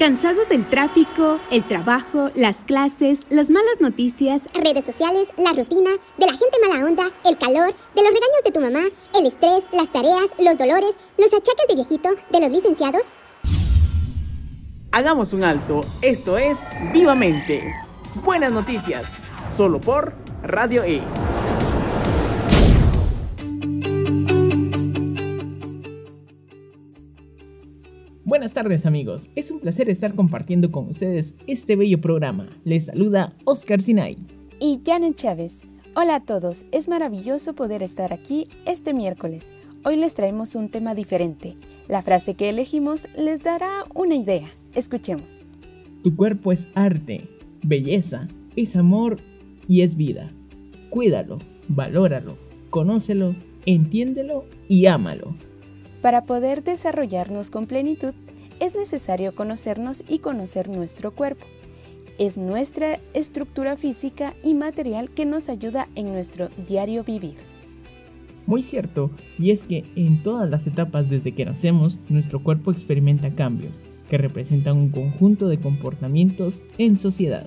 ¿Cansado del tráfico, el trabajo, las clases, las malas noticias, redes sociales, la rutina, de la gente mala onda, el calor, de los regaños de tu mamá, el estrés, las tareas, los dolores, los achaques de viejito, de los licenciados? Hagamos un alto. Esto es Vivamente. Buenas noticias. Solo por Radio E. Buenas tardes amigos, es un placer estar compartiendo con ustedes este bello programa. Les saluda Oscar Sinay. Y Janet Chávez. Hola a todos, es maravilloso poder estar aquí este miércoles. Hoy les traemos un tema diferente. La frase que elegimos les dará una idea. Escuchemos. Tu cuerpo es arte, belleza, es amor y es vida. Cuídalo, valóralo, conócelo, entiéndelo y ámalo. Para poder desarrollarnos con plenitud, es necesario conocernos y conocer nuestro cuerpo. Es nuestra estructura física y material que nos ayuda en nuestro diario vivir. Muy cierto, y es que en todas las etapas desde que nacemos, nuestro cuerpo experimenta cambios, que representan un conjunto de comportamientos en sociedad.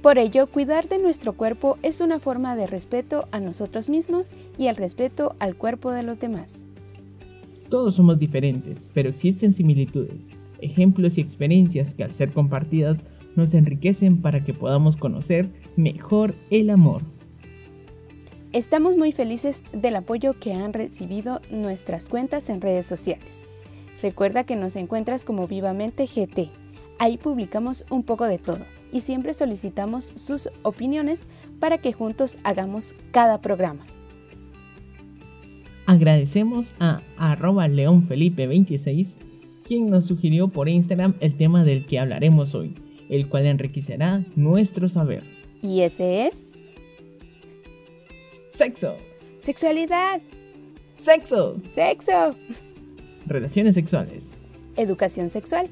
Por ello, cuidar de nuestro cuerpo es una forma de respeto a nosotros mismos y el respeto al cuerpo de los demás. Todos somos diferentes, pero existen similitudes, ejemplos y experiencias que al ser compartidas nos enriquecen para que podamos conocer mejor el amor. Estamos muy felices del apoyo que han recibido nuestras cuentas en redes sociales. Recuerda que nos encuentras como Vivamente GT. Ahí publicamos un poco de todo y siempre solicitamos sus opiniones para que juntos hagamos cada programa. Agradecemos a arroba leonfelipe26, quien nos sugirió por Instagram el tema del que hablaremos hoy, el cual enriquecerá nuestro saber. ¿Y ese es? Sexo. Sexualidad. Sexo. Sexo. Relaciones sexuales. Educación sexual.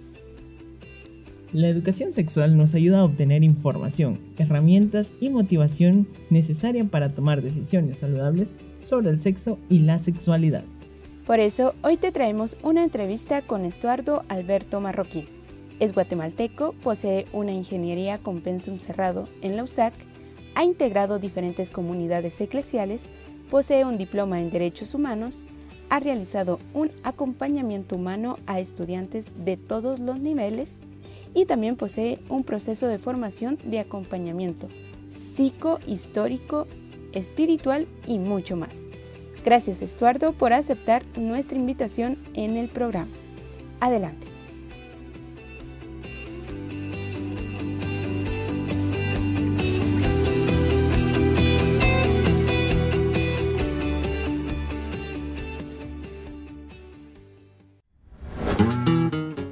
La educación sexual nos ayuda a obtener información, herramientas y motivación necesaria para tomar decisiones saludables sobre el sexo y la sexualidad. Por eso, hoy te traemos una entrevista con Estuardo Alberto Marroquín. Es guatemalteco, posee una ingeniería con pensum cerrado en la USAC, ha integrado diferentes comunidades eclesiales, posee un diploma en Derechos Humanos, ha realizado un acompañamiento humano a estudiantes de todos los niveles y también posee un proceso de formación de acompañamiento psicohistórico espiritual y mucho más. Gracias Estuardo por aceptar nuestra invitación en el programa. Adelante.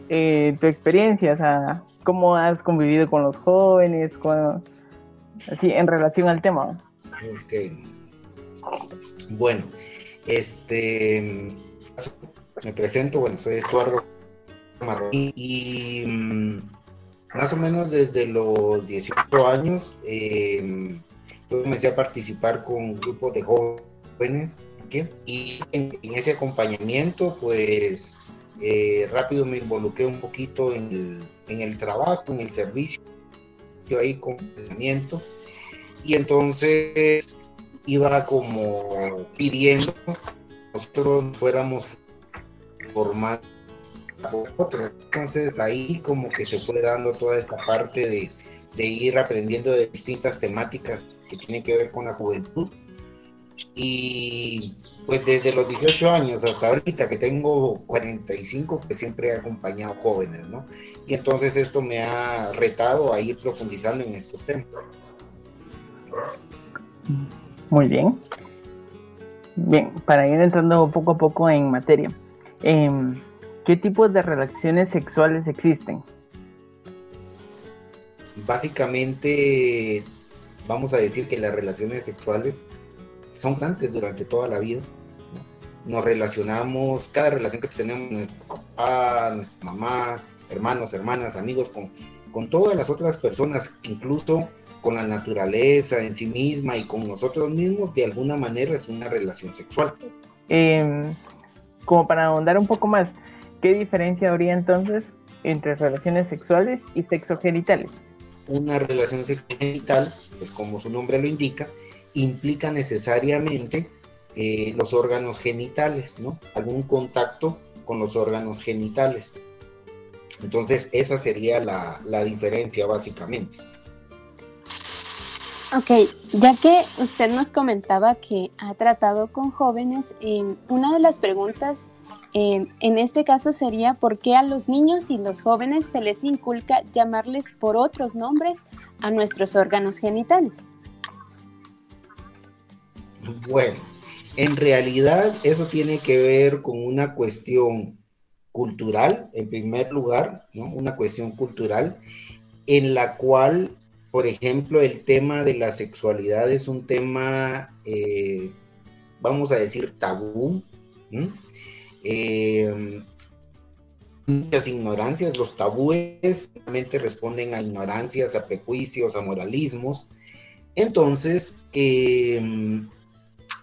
Eh, tu experiencia, o sea, cómo has convivido con los jóvenes, así en relación al tema. Ok. Bueno, este. Me presento, bueno, soy Estuardo Marrón y mm, más o menos desde los 18 años em, yo comencé a participar con un grupo de jóvenes y en, ese acompañamiento pues eh, rápido me involucré un poquito en el, trabajo, en el servicio, ahí con entrenamiento y entonces iba como pidiendo nosotros fuéramos formando otro. Entonces ahí como que se fue dando toda esta parte de, de ir aprendiendo de distintas temáticas que tienen que ver con la juventud. Y pues desde los 18 años hasta ahorita que tengo 45, que siempre he acompañado jóvenes, ¿no? Y entonces esto me ha retado a ir profundizando en estos temas. Muy bien. Bien, para ir entrando poco a poco en materia, em, ¿qué tipos de relaciones sexuales existen? Básicamente, vamos a decir que las relaciones sexuales son constantes durante toda la vida. Nos relacionamos, cada relación que tenemos, nuestro papá, nuestra mamá, hermanos, hermanas, amigos, con, con todas las otras personas, incluso con la naturaleza en sí misma y con nosotros mismos, de alguna manera es una relación sexual. Em, como para ahondar un poco más, ¿qué diferencia habría entonces entre relaciones sexuales y sexogenitales? Una relación sexogenital, pues como su nombre lo indica, implica necesariamente eh, los órganos genitales, ¿no? Algún contacto con los órganos genitales. Entonces, esa sería la, la diferencia básicamente. Ok, ya que usted nos comentaba que ha tratado con jóvenes, una de las preguntas en este caso sería por qué a los niños y los jóvenes se les inculca llamarles por otros nombres a nuestros órganos genitales. Bueno, en realidad eso tiene que ver con una cuestión cultural, en primer lugar, ¿no? Una cuestión cultural en la cual, por ejemplo, el tema de la sexualidad es un tema, eh, vamos a decir, tabú. Eh, muchas ignorancias, los tabúes realmente responden a ignorancias, a prejuicios, a moralismos. Entonces, eh,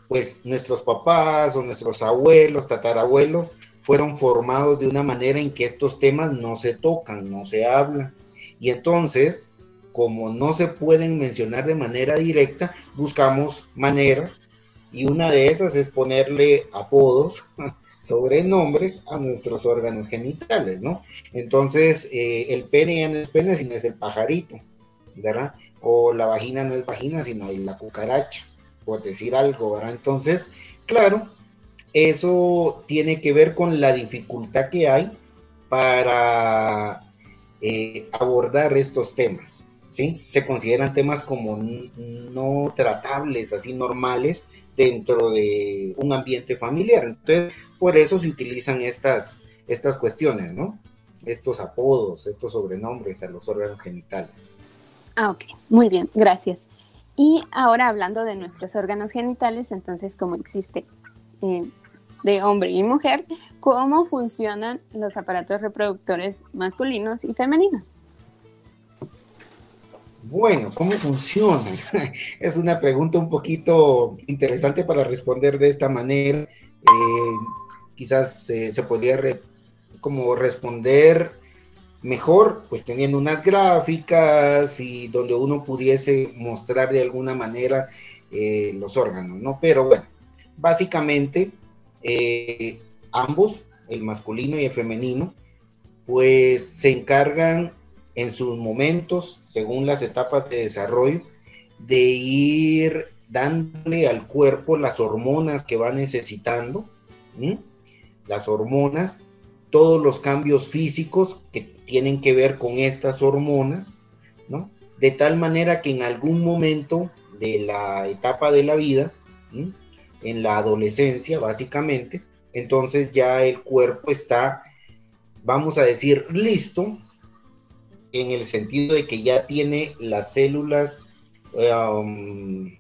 pues nuestros papás o nuestros abuelos, tatarabuelos, fueron formados de una manera en que estos temas no se tocan, no se hablan. Y entonces, como no se pueden mencionar de manera directa, buscamos maneras y una de esas es ponerle apodos, sobrenombres a nuestros órganos genitales, ¿no? Entonces, eh, el pene ya no es pene, sino es el pajarito, ¿verdad? O la vagina no es vagina, sino la cucaracha, por decir algo, ¿verdad? Entonces, claro, eso tiene que ver con la dificultad que hay para eh, abordar estos temas, ¿sí? Se consideran temas como no tratables, así normales, dentro de un ambiente familiar. Entonces, por eso se utilizan estas, estas cuestiones, ¿no? Estos apodos, estos sobrenombres a los órganos genitales. Ah, ok, muy bien, gracias. Y ahora hablando de nuestros órganos genitales, entonces, como existe eh, de hombre y mujer, ¿cómo funcionan los aparatos reproductores masculinos y femeninos? Bueno, ¿cómo funciona? es una pregunta un poquito interesante para responder de esta manera. Eh, quizás se podría como responder mejor, pues teniendo unas gráficas y donde uno pudiese mostrar de alguna manera eh, los órganos, ¿no? Pero bueno, básicamente eh, ambos, el masculino y el femenino, pues se encargan en sus momentos, según las etapas de desarrollo, de ir dándole al cuerpo las hormonas que va necesitando, las hormonas, todos los cambios físicos que tienen que ver con estas hormonas. De tal manera que en algún momento de la etapa de la vida, en la adolescencia básicamente, entonces ya el cuerpo está, vamos a decir, listo en el sentido de que ya tiene las células um,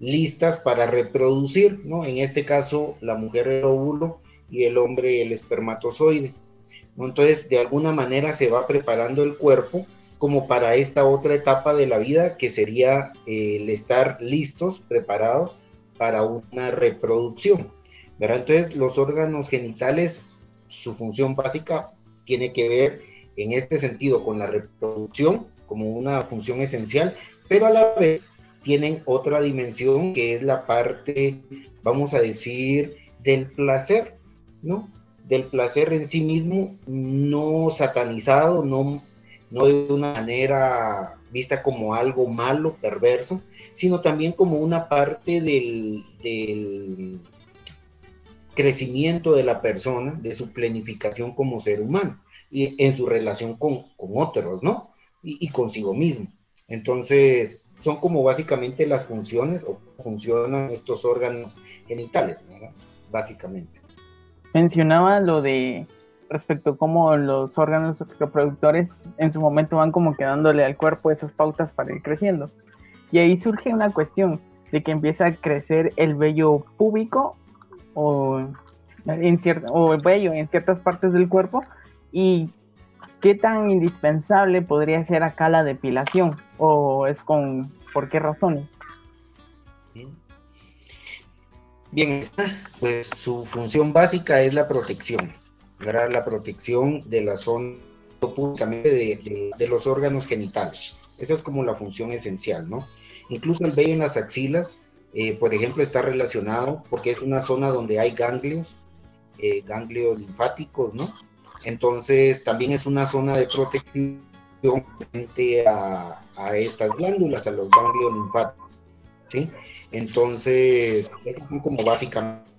listas para reproducir, ¿no? En este caso, la mujer el óvulo y el hombre el espermatozoide. Entonces, de alguna manera se va preparando el cuerpo como para esta otra etapa de la vida que sería eh, el estar listos, preparados para una reproducción. ¿verdad? Entonces, los órganos genitales, su función básica tiene que ver en este sentido con la reproducción como una función esencial, pero a la vez tienen otra dimensión que es la parte, vamos a decir, del placer, ¿no? Del placer en sí mismo, no satanizado, no, no de una manera vista como algo malo, perverso, sino también como una parte del, del crecimiento de la persona, de su planificación como ser humano en su relación con, otros, ¿no? Y, consigo mismo. Entonces, son como básicamente las funciones o funcionan estos órganos genitales, ¿verdad? Básicamente. Mencionaba lo de respecto a cómo los órganos reproductores en su momento van como quedándole al cuerpo esas pautas para ir creciendo. Y ahí surge una cuestión de que empieza a crecer el vello púbico o, en o el vello en ciertas partes del cuerpo ¿Y qué tan indispensable podría ser acá la depilación? ¿O es con por qué razones? Bien, pues su función básica es la protección, ¿verdad? La protección de la zona públicamente de, los órganos genitales. Esa es como la función esencial, ¿no? Incluso el vello en las axilas, eh, por ejemplo, está relacionado porque es una zona donde hay ganglios, eh, ganglios linfáticos, ¿no? Entonces, también es una zona de protección frente a, estas glándulas, a los ganglios linfáticos, ¿sí? Entonces, como básicamente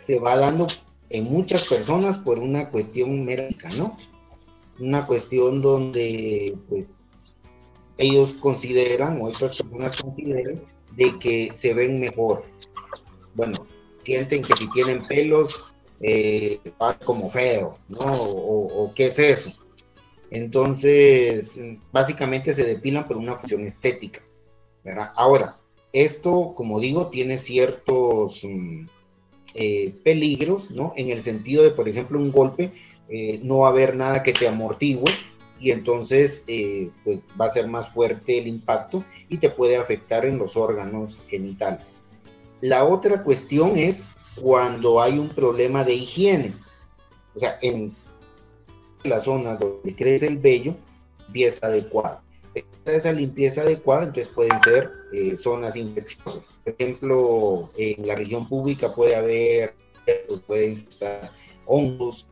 se va dando en muchas personas por una cuestión médica, ¿no? Una cuestión donde, pues, ellos consideran, o otras personas consideran, de que se ven mejor. Bueno, sienten que si tienen pelos, eh, como feo, ¿no? O, qué es eso. Entonces, básicamente se depilan por una función estética. Ahora, esto, como digo, tiene ciertos mm, eh, peligros, ¿no? En el sentido de, por ejemplo, un golpe, eh, no va a haber nada que te amortigue y entonces eh, pues va a ser más fuerte el impacto y te puede afectar en los órganos genitales. La otra cuestión es cuando hay un problema de higiene. O sea, en la zona donde crece el vello, pieza adecuada esa limpieza adecuada, entonces pueden ser eh, zonas infecciosas. Por ejemplo, en la región pública puede haber, pueden estar hongos,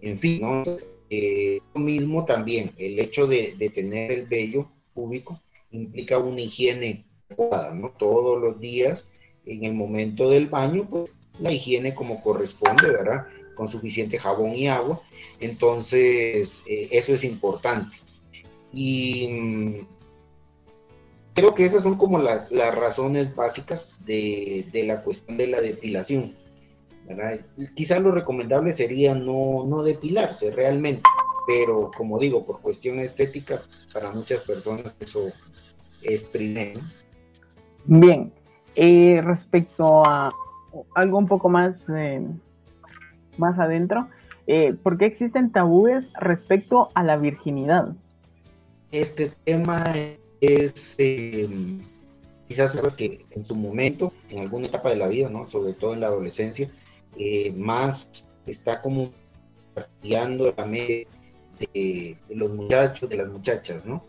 en fin, ¿no? Eh, lo mismo también, el hecho de, tener el vello público implica una higiene adecuada, ¿no? Todos los días, en el momento del baño, pues la higiene como corresponde, ¿verdad? Con suficiente jabón y agua. Entonces, eh, eso es importante. Y mm, creo que esas son como las, razones básicas de, la cuestión de la depilación. Quizás lo recomendable sería no, no depilarse realmente, pero como digo, por cuestión estética, para muchas personas eso es primero. Bien, eh, respecto a algo un poco más, eh, más adentro, eh, ¿por qué existen tabúes respecto a la virginidad? este tema es eh, quizás que en su momento, en alguna etapa de la vida, ¿no? sobre todo en la adolescencia, eh, más está como guiando la mente de, los muchachos, de las muchachas, ¿no?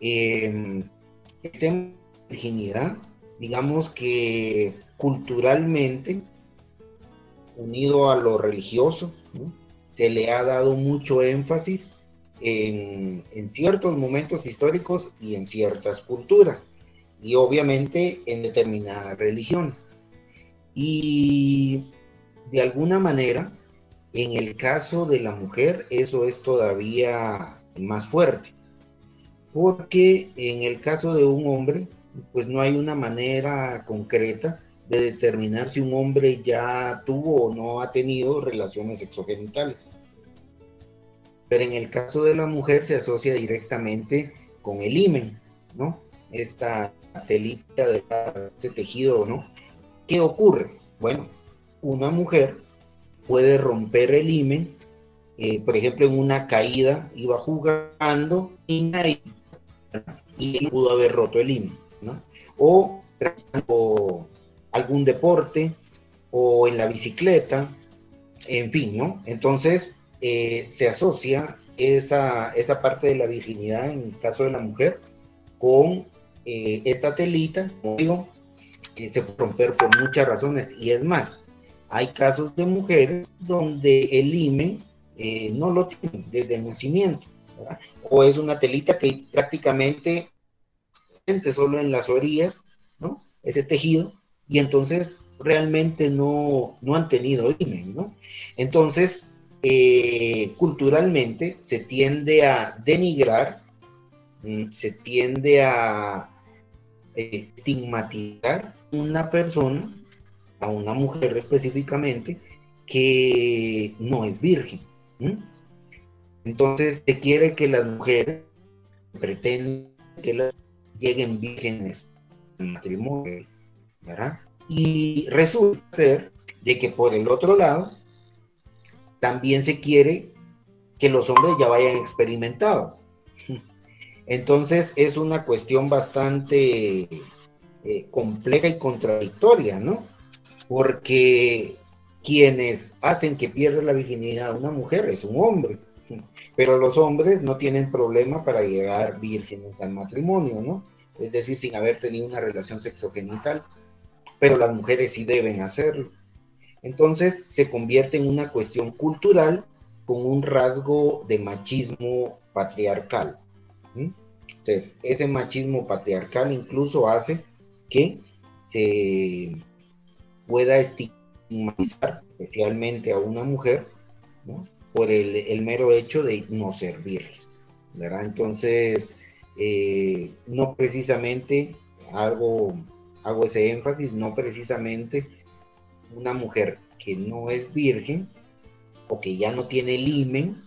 Em, el tema de virginidad, digamos que culturalmente, unido a lo religioso, se le ha dado mucho énfasis en, ciertos momentos históricos y en ciertas culturas, y obviamente en determinadas religiones. Y de alguna manera, en el caso de la mujer, eso es todavía más fuerte, porque en el caso de un hombre, pues no hay una manera concreta de determinar si un hombre ya tuvo o no ha tenido relaciones exogenitales pero en el caso de la mujer se asocia directamente con el imen, ¿no? Esta telita de ese tejido, ¿no? ¿Qué ocurre? Bueno, una mujer puede romper el imen, eh, por ejemplo, en una caída, iba jugando y, pudo haber roto el imen, O, algún deporte, o en la bicicleta, en fin, ¿no? Entonces, eh, se asocia esa, esa, parte de la virginidad en el caso de la mujer con eh, esta telita, como digo, que se puede romper por muchas razones. Y es más, hay casos de mujeres donde el imen eh, no lo tienen desde el nacimiento, o es una telita que prácticamente solo en las orillas, ¿no? Ese tejido, y entonces realmente no, no han tenido imen, ¿no? Entonces, eh, culturalmente se tiende a denigrar, mm, se tiende a eh, estigmatizar una persona, a una mujer específicamente, que no es virgen. Entonces se quiere que las mujeres pretenden que las lleguen vírgenes al matrimonio, ¿verdad? Y resulta ser de que por el otro lado también se quiere que los hombres ya vayan experimentados. Entonces es una cuestión bastante eh, compleja y contradictoria, ¿no? Porque quienes hacen que pierda la virginidad una mujer es un hombre. Pero los hombres no tienen problema para llegar vírgenes al matrimonio, ¿no? Es decir, sin haber tenido una relación sexogenital. Pero las mujeres sí deben hacerlo. Entonces se convierte en una cuestión cultural con un rasgo de machismo patriarcal. Entonces, ese machismo patriarcal incluso hace que se pueda estigmatizar especialmente a una mujer por el, mero hecho de no ser virgen. ¿verdad? Entonces, eh, no precisamente, hago, hago ese énfasis, no precisamente una mujer que no es virgen o que ya no tiene limen,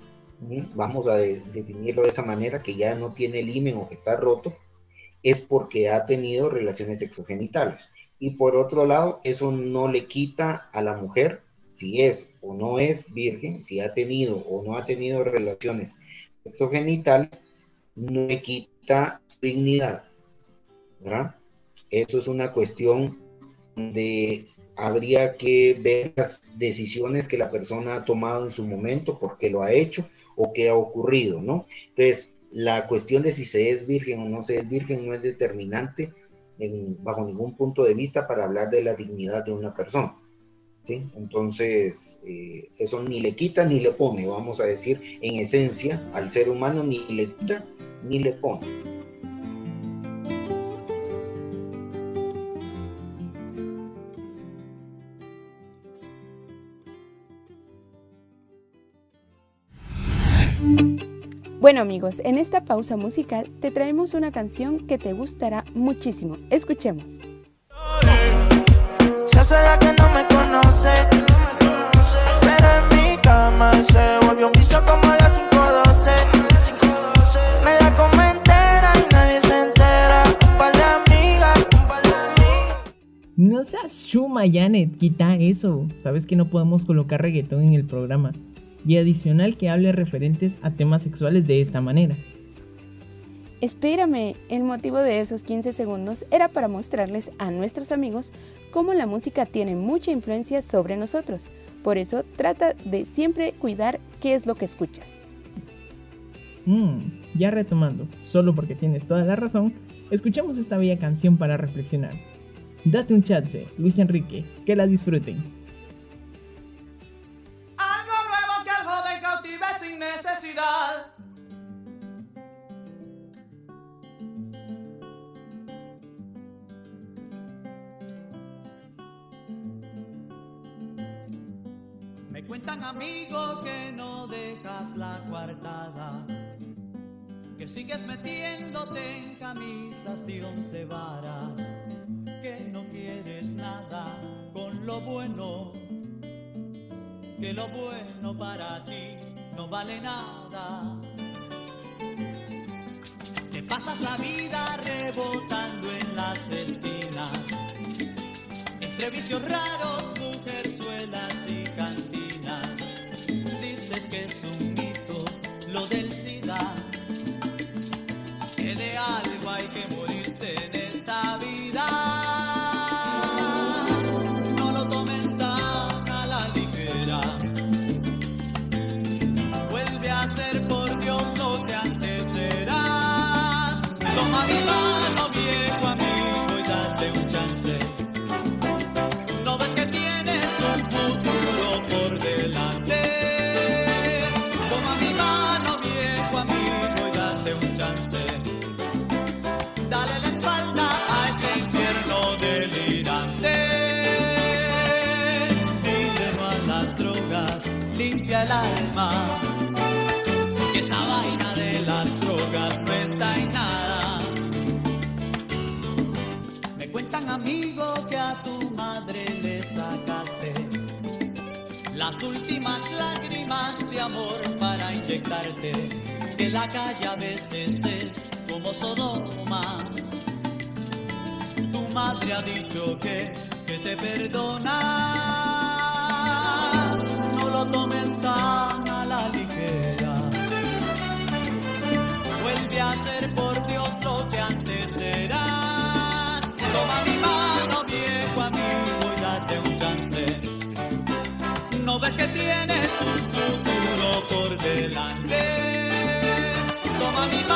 vamos a definirlo de esa manera, que ya no tiene limen o que está roto, es porque ha tenido relaciones sexogenitales. Y por otro lado, eso no le quita a la mujer, si es o no es virgen, si ha tenido o no ha tenido relaciones sexogenitales, no le quita dignidad. ¿verdad? Eso es una cuestión de habría que ver las decisiones que la persona ha tomado en su momento, por qué lo ha hecho o qué ha ocurrido, ¿no? Entonces, la cuestión de si se es virgen o no se es virgen no es determinante bajo ningún punto de vista para hablar de la dignidad de una persona. Entonces, eh, eso ni le quita ni le pone, vamos a decir, en esencia, al ser humano ni le quita ni le pone. Bueno amigos, en esta pausa musical te traemos una canción que te gustará muchísimo. Escuchemos. Hace la que no me conoce, pero en mi cama se volvió un vicio como a las 512. Me la comentera y nadie se entera. Un par de amigas. No seas chuma, Janet, quita eso. Sabes que no podemos colocar reggaetón en el programa y adicional que hable referentes a temas sexuales de esta manera. Espérame, el motivo de esos 15 segundos era para mostrarles a nuestros amigos cómo la música tiene mucha influencia sobre nosotros. Por eso trata de siempre cuidar qué es lo que escuchas. Mmm, ya retomando, solo porque tienes toda la razón, escuchemos esta bella canción para reflexionar. Date un chance, Luis Enrique, que la disfruten. Cuentan amigo que no dejas la coartada, que sigues metiéndote en camisas de once varas, que no quieres nada con lo bueno, que lo bueno para ti no vale nada. Te pasas la vida rebotando en las esquinas, entre vicios raros, mujerzuelas y las últimas lágrimas de amor para inyectarte. Que la calle a veces es como Sodoma. Tu madre ha dicho que, que te perdona lo tomes tan a la ligera. Vuelve a ser por Dios lo que antes tienes un futuro por delante. Toma mi mano.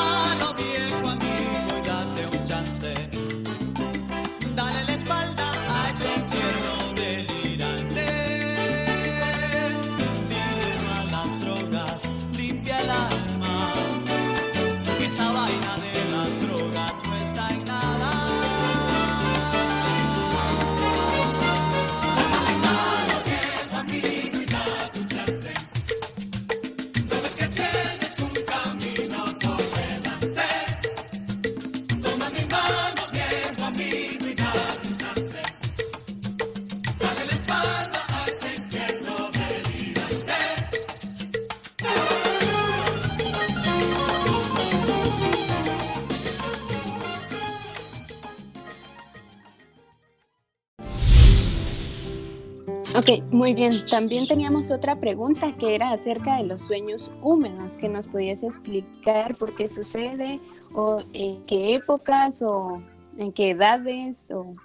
Ok, muy bien. También teníamos otra pregunta que era acerca de los sueños húmedos, que nos pudiese explicar por qué sucede o en qué épocas o en qué edades o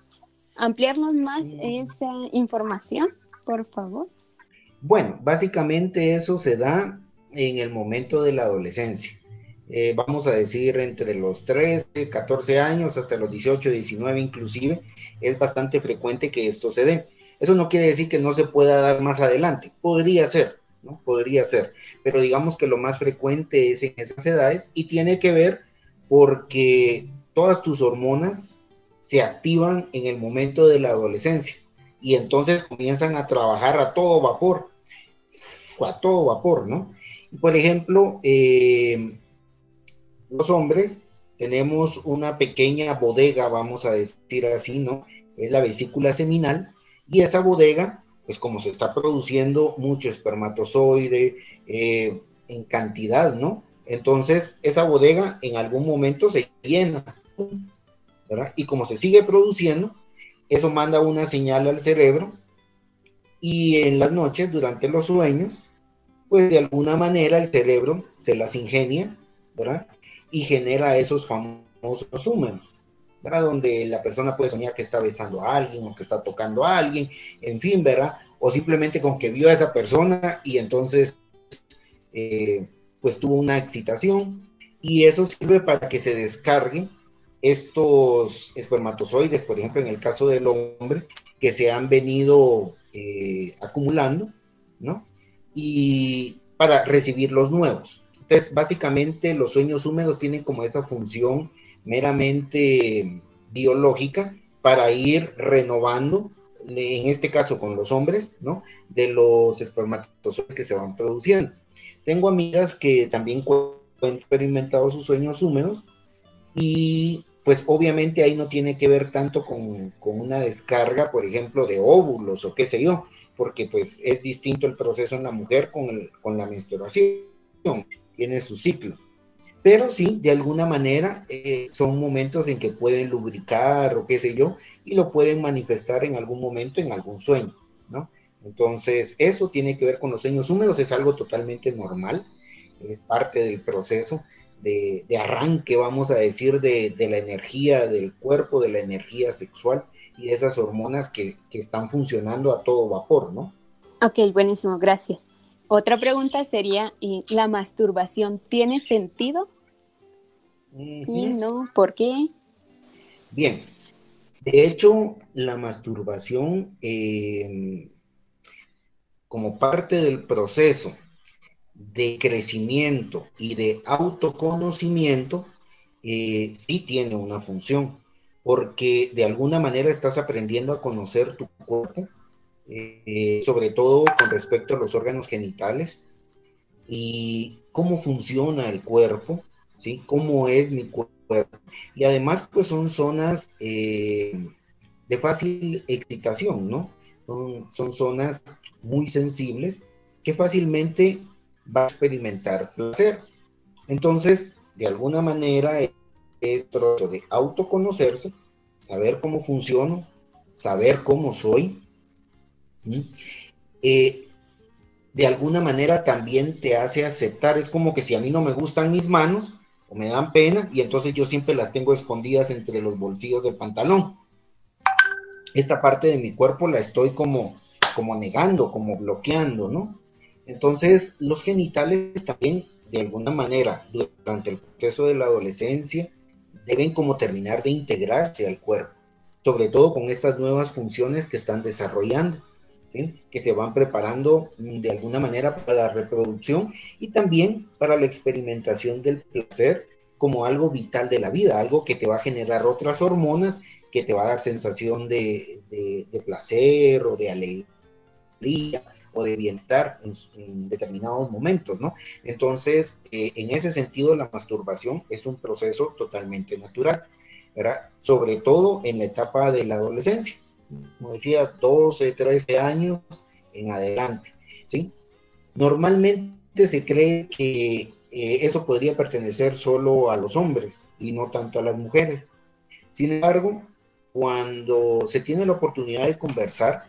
ampliarnos más esa información, por favor. Bueno, básicamente eso se da en el momento de la adolescencia. Eh, vamos a decir entre los 13, 14 años hasta los 18, 19 inclusive, es bastante frecuente que esto se dé. Eso no quiere decir que no se pueda dar más adelante, podría ser, ¿no? Podría ser, pero digamos que lo más frecuente es en esas edades y tiene que ver porque todas tus hormonas se activan en el momento de la adolescencia y entonces comienzan a trabajar a todo vapor, a todo vapor, ¿no? Por ejemplo, eh, los hombres tenemos una pequeña bodega, vamos a decir así, ¿no? Es la vesícula seminal, y esa bodega, pues como se está produciendo mucho espermatozoide eh, en cantidad, ¿no? Entonces, esa bodega en algún momento se llena, ¿verdad? Y como se sigue produciendo, eso manda una señal al cerebro y en las noches, durante los sueños, pues de alguna manera el cerebro se las ingenia, ¿verdad? Y genera esos famosos húmedos, ¿verdad? Donde la persona puede soñar que está besando a alguien o que está tocando a alguien, en fin, ¿verdad? O simplemente con que vio a esa persona y entonces, eh, pues tuvo una excitación y eso sirve para que se descargue estos espermatozoides, por ejemplo, en el caso del hombre, que se han venido eh, acumulando, ¿no? y para recibir los nuevos. Entonces, básicamente los sueños húmedos tienen como esa función meramente biológica para ir renovando, en este caso con los hombres, ¿no? De los espermatozoides que se van produciendo. Tengo amigas que también han experimentado sus sueños húmedos y pues obviamente ahí no tiene que ver tanto con, con una descarga, por ejemplo, de óvulos o qué sé yo, porque pues es distinto el proceso en la mujer con, el, con la menstruación, tiene su ciclo. Pero sí, de alguna manera eh, son momentos en que pueden lubricar o qué sé yo, y lo pueden manifestar en algún momento, en algún sueño, ¿no? Entonces, eso tiene que ver con los sueños húmedos, es algo totalmente normal, es parte del proceso de, arranque, vamos a decir, de, la energía del cuerpo, de la energía sexual, y esas hormonas que, están funcionando a todo vapor, ¿no? Ok, buenísimo, gracias. Otra pregunta sería, ¿y la masturbación tiene sentido? Sí, no, ¿por qué? Bien, de hecho, la masturbación eh, como parte del proceso de crecimiento y de autoconocimiento, eh, sí tiene una función porque de alguna manera estás aprendiendo a conocer tu cuerpo, eh, sobre todo con respecto a los órganos genitales y cómo funciona el cuerpo, ¿sí? Cómo es mi cuerpo. Y además, pues son zonas eh, de fácil excitación, ¿no? Son, son zonas muy sensibles que fácilmente va a experimentar placer. Entonces, de alguna manera, es proceso de autoconocerse, saber cómo funciono, saber cómo soy. Eh, de alguna manera también te hace aceptar, es como que si a mí no me gustan mis manos me dan pena y entonces yo siempre las tengo escondidas entre los bolsillos del pantalón. Esta parte de mi cuerpo la estoy como, como negando, como bloqueando, ¿no? Entonces los genitales también de alguna manera durante el proceso de la adolescencia deben como terminar de integrarse al cuerpo, sobre todo con estas nuevas funciones que están desarrollando, que se van preparando de alguna manera para la reproducción y también para la experimentación del placer como algo vital de la vida, algo que te va a generar otras hormonas, que te va a dar sensación de, de placer o de alegría o de bienestar en, determinados momentos, ¿no? Entonces, eh, en ese sentido, la masturbación es un proceso totalmente natural. Sobre todo en la etapa de la adolescencia, como decía, 12, 13 años en adelante, ¿sí? Normalmente se cree que eh, eso podría pertenecer solo a los hombres y no tanto a las mujeres. Sin embargo, cuando se tiene la oportunidad de conversar,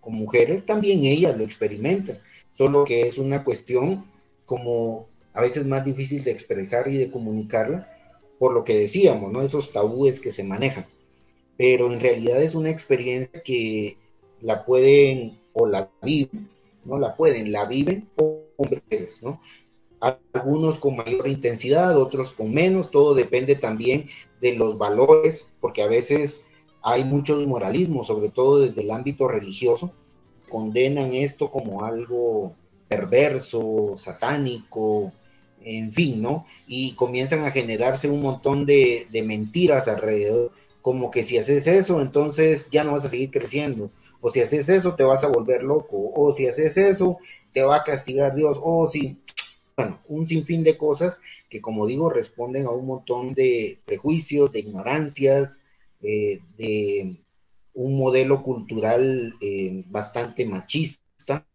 con mujeres, también ellas lo experimentan, solo que es una cuestión como a veces más difícil de expresar y de comunicarla, por lo que decíamos, ¿no? Esos tabúes que se manejan. Pero en realidad es una experiencia que la pueden o la viven, no la pueden, la viven hombres, ¿no? Algunos con mayor intensidad, otros con menos, todo depende también de los valores, porque a veces hay muchos moralismos, sobre todo desde el ámbito religioso, condenan esto como algo perverso, satánico, en fin, ¿no? Y comienzan a generarse un montón de, de, mentiras alrededor, como que si haces eso, entonces ya no vas a seguir creciendo, o si haces eso, te vas a volver loco, o si haces eso, te va a castigar Dios, o si, bueno, un sinfín de cosas que, como digo, responden a un montón de prejuicios, de ignorancias, eh, de un modelo cultural eh, bastante machista.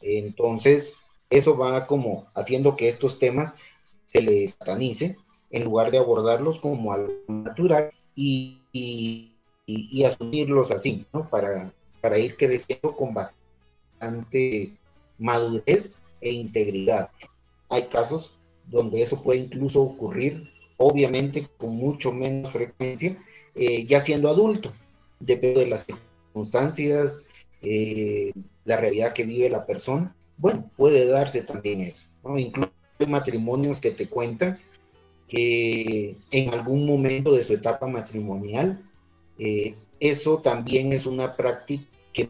Entonces, eso va como haciendo que estos temas se les satanicen en lugar de abordarlos como algo natural y, y, y, asumirlos así, ¿no? Para, para ir creciendo con bastante madurez e integridad. Hay casos donde eso puede incluso ocurrir, obviamente con mucho menos frecuencia, eh, ya siendo adulto, depende de las circunstancias, eh, la realidad que vive la persona. Bueno, puede darse también eso. ¿no? Incluso matrimonios que te cuentan que en algún momento de su etapa matrimonial, eh, eso también es una práctica que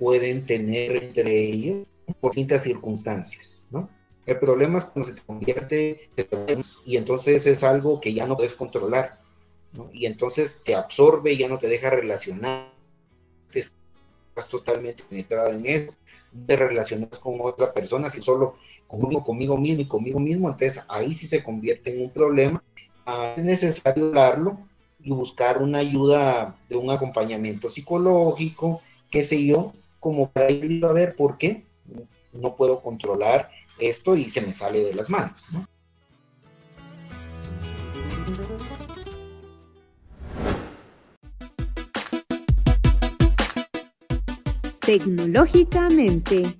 pueden tener entre ellos por distintas circunstancias, ¿no? El problema es cuando se te convierte y entonces es algo que ya no puedes controlar y entonces te absorbe ya no te deja relacionar, estás totalmente penetrado en eso, no te relacionas con otra persona, sino solo conmigo, conmigo mismo y conmigo mismo, entonces ahí sí se convierte en un problema. Ah, es necesario hablarlo y buscar una ayuda de un acompañamiento psicológico, qué sé yo, como para ir a ver por qué no puedo controlar esto y se me sale de las manos. ¿no? Tecnológicamente.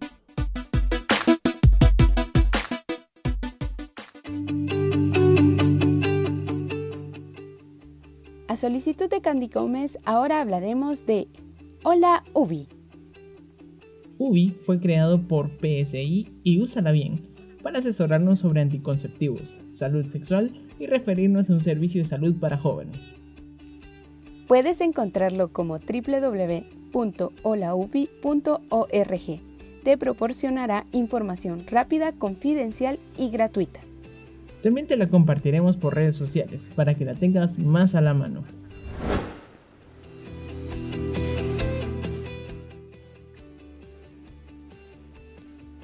Solicitud de Candy Gómez, ahora hablaremos de Hola Ubi. Ubi fue creado por PSI y Úsala Bien para asesorarnos sobre anticonceptivos, salud sexual y referirnos a un servicio de salud para jóvenes. Puedes encontrarlo como www www.olaubi.org. Te proporcionará información rápida, confidencial y gratuita. También te la compartiremos por redes sociales para que la tengas más a la mano.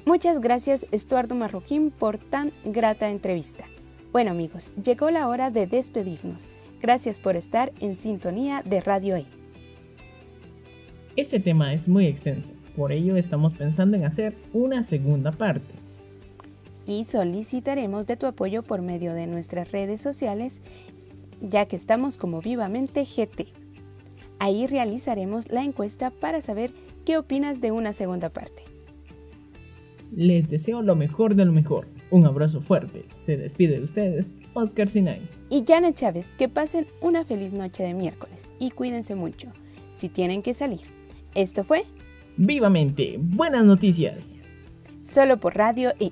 Muchas gracias Estuardo Marroquín por tan grata entrevista. Bueno amigos, llegó la hora de despedirnos. Gracias por estar en sintonía de Radio E. Este tema es muy extenso, por ello estamos pensando en hacer una segunda parte. Y solicitaremos de tu apoyo por medio de nuestras redes sociales, ya que estamos como vivamente GT. Ahí realizaremos la encuesta para saber qué opinas de una segunda parte. Les deseo lo mejor de lo mejor. Un abrazo fuerte. Se despide de ustedes, Oscar Sinay. Y Janet Chávez, que pasen una feliz noche de miércoles y cuídense mucho. Si tienen que salir, esto fue Vivamente, buenas noticias. Solo por Radio E.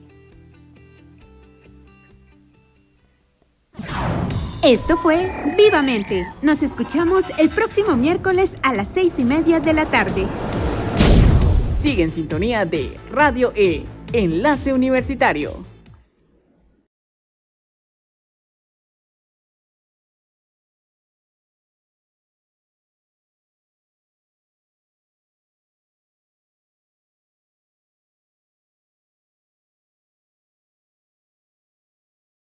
Esto fue Vivamente. Nos escuchamos el próximo miércoles a las seis y media de la tarde. Sigue en sintonía de Radio E, Enlace Universitario.